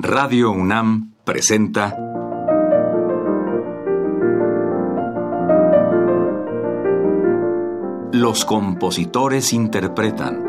Radio UNAM presenta Los compositores interpretan.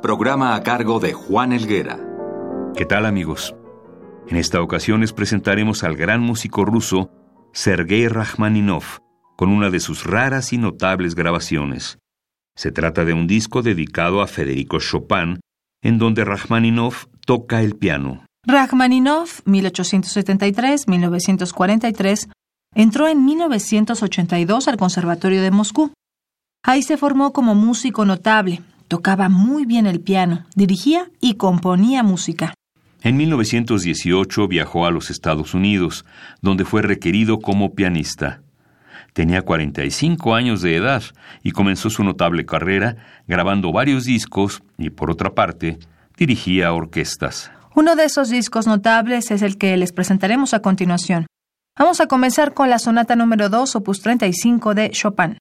Programa a cargo de Juan Elguera. ¿Qué tal amigos? En esta ocasión les presentaremos al gran músico ruso Sergei Rachmaninov con una de sus raras y notables grabaciones. Se trata de un disco dedicado a Federico Chopin, en donde Rachmaninoff toca el piano. Rachmaninoff, 1873-1943, entró en 1982 al Conservatorio de Moscú. Ahí se formó como músico notable, tocaba muy bien el piano, dirigía y componía música. En 1918 viajó a los Estados Unidos, donde fue requerido como pianista. Tenía 45 años de edad y comenzó su notable carrera grabando varios discos y, por otra parte, dirigía orquestas. Uno de esos discos notables es el que les presentaremos a continuación. Vamos a comenzar con la sonata número 2, opus 35 de Chopin.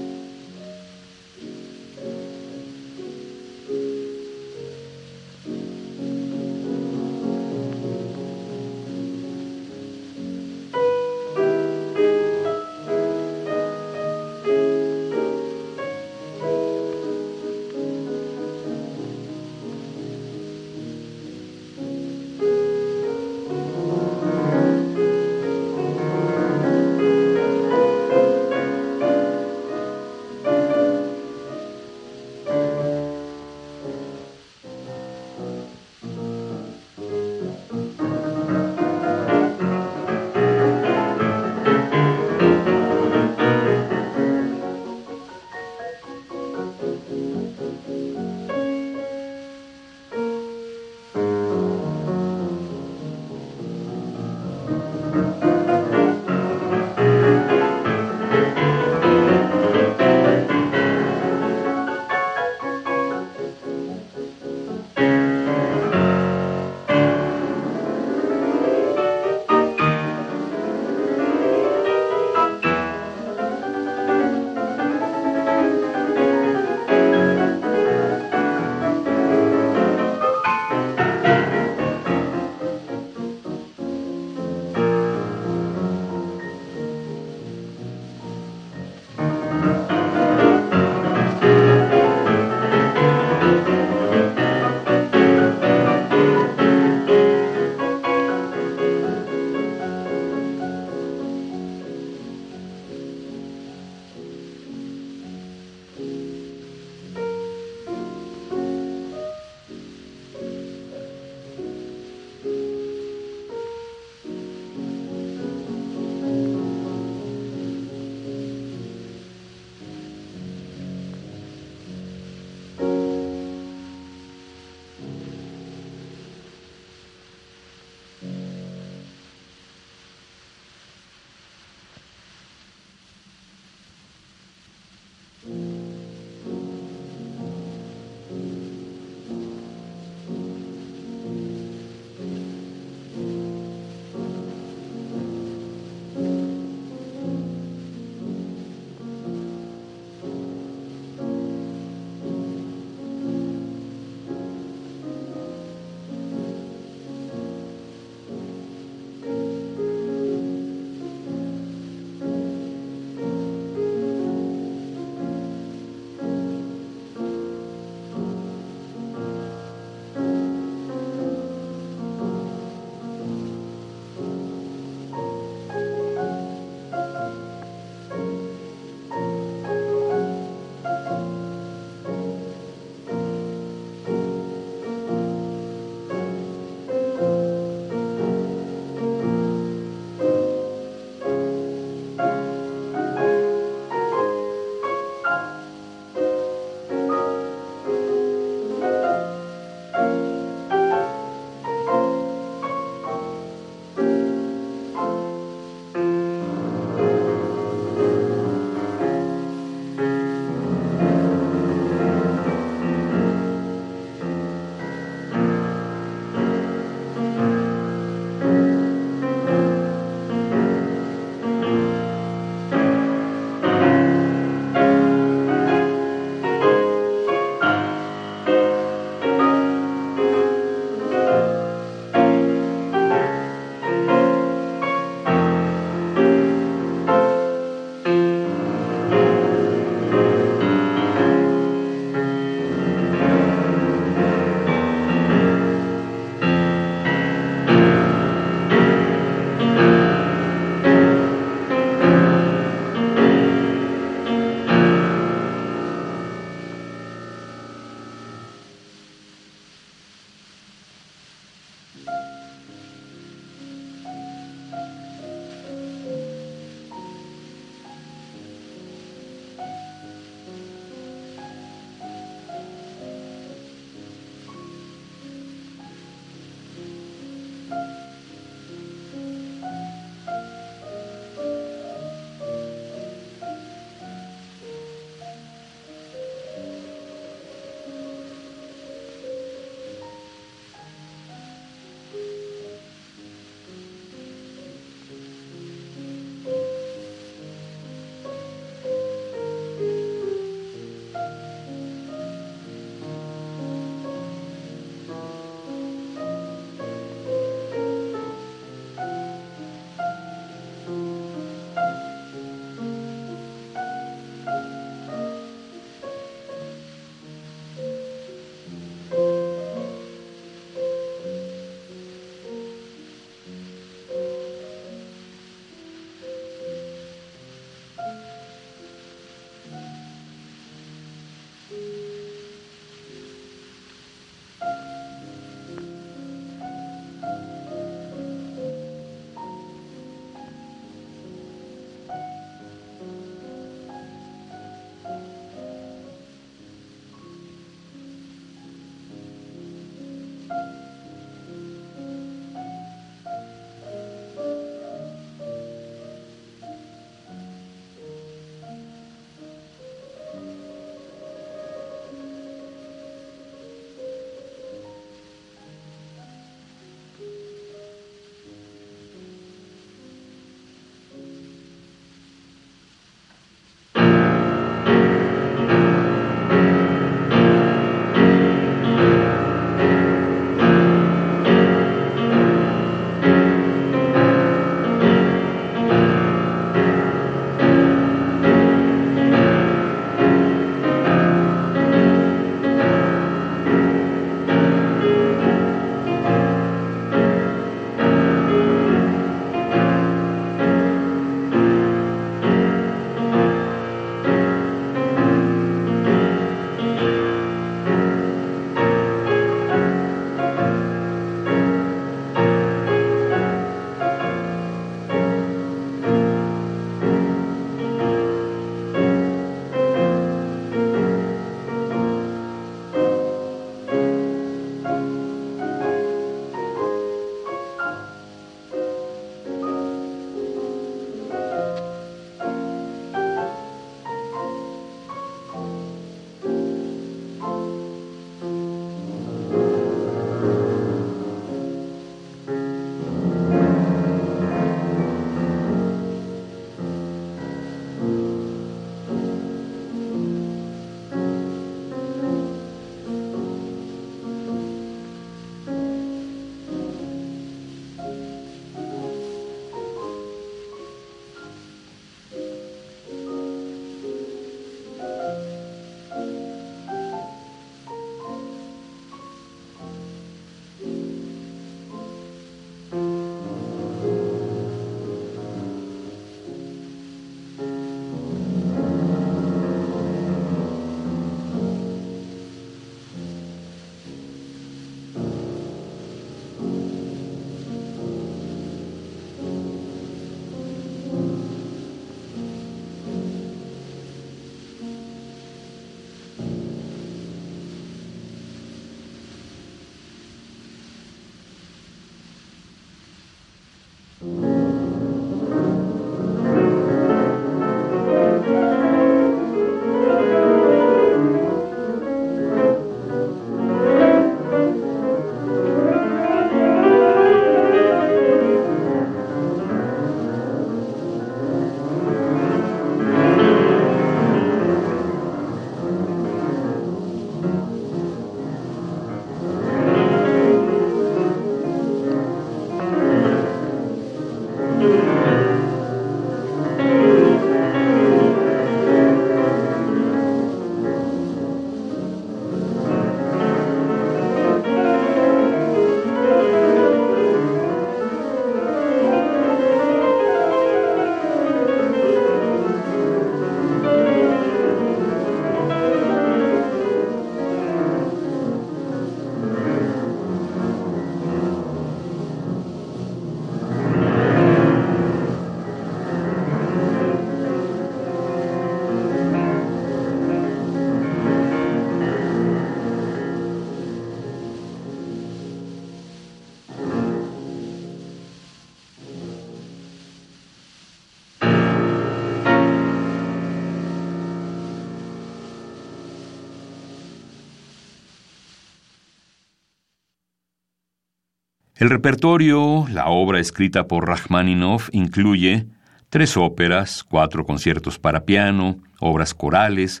El repertorio, la obra escrita por Rachmaninoff, incluye tres óperas, cuatro conciertos para piano, obras corales,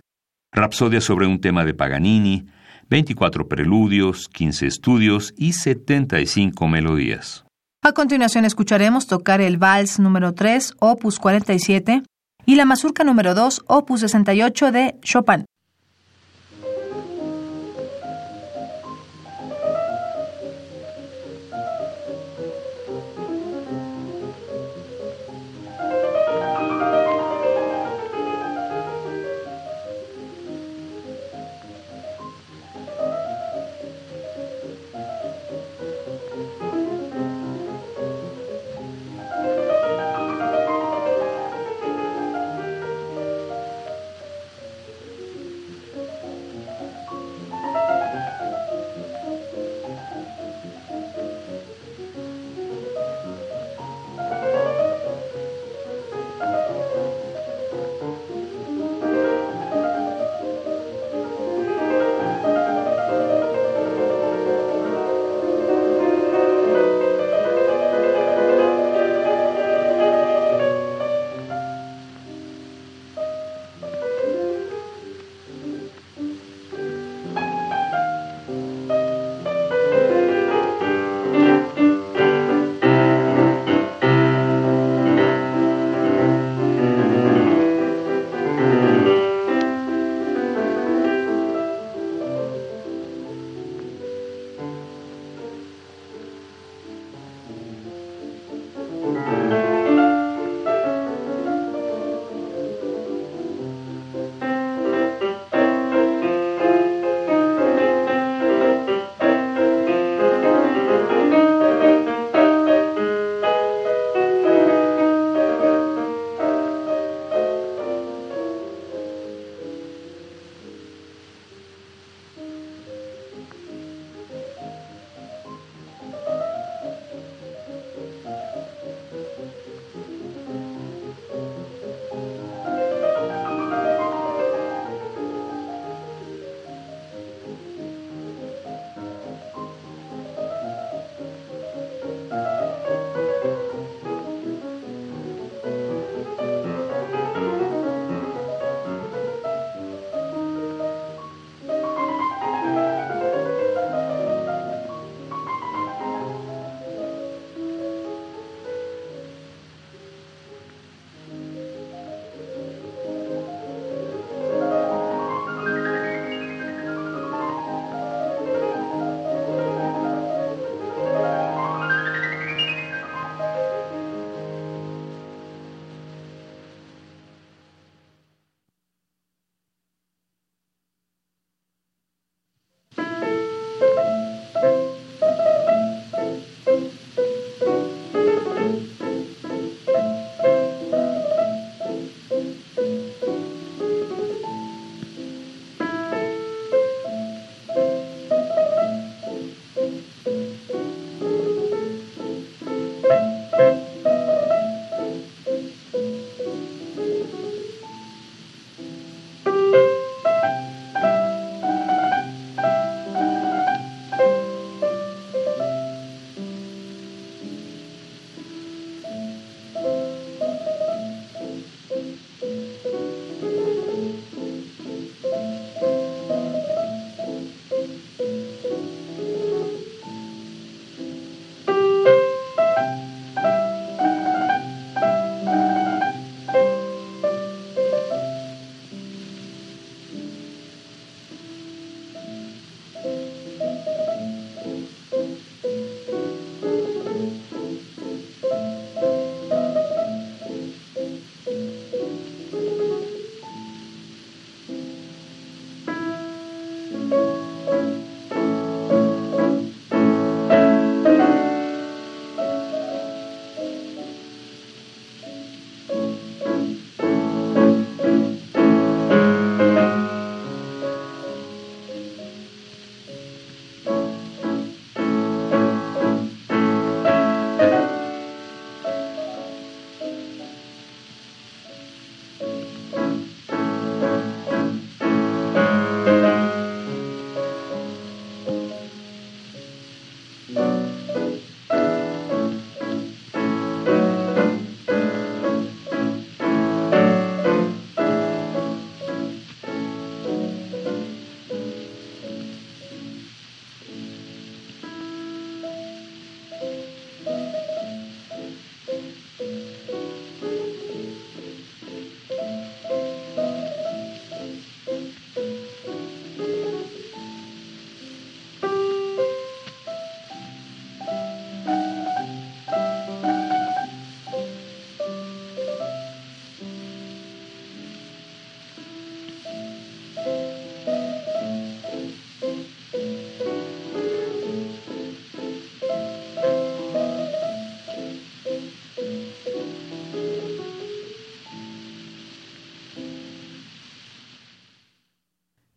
rapsodias sobre un tema de Paganini, 24 preludios, 15 estudios y 75 melodías. A continuación escucharemos tocar el Vals número 3, opus 47, y la Mazurca número 2, opus 68 de Chopin.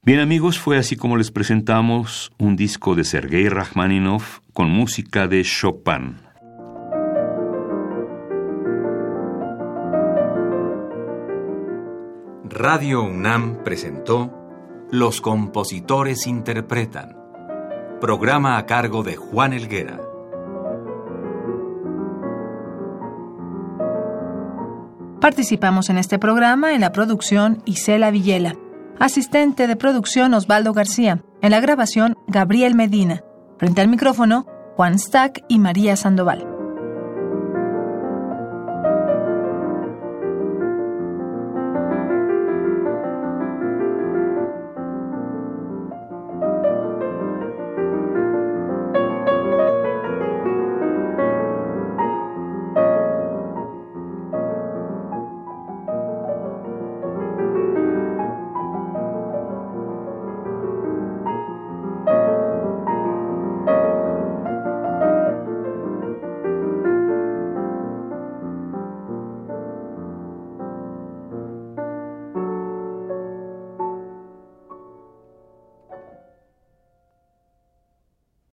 Bien amigos, fue así como les presentamos un disco de Sergei Rachmaninoff con música de Chopin. Radio UNAM presentó Los compositores interpretan, programa a cargo de Juan Elguera. Participamos en este programa en la producción Isela Villela. Asistente de producción Osvaldo García. En la grabación Gabriel Medina. Frente al micrófono Juan Stack y María Sandoval.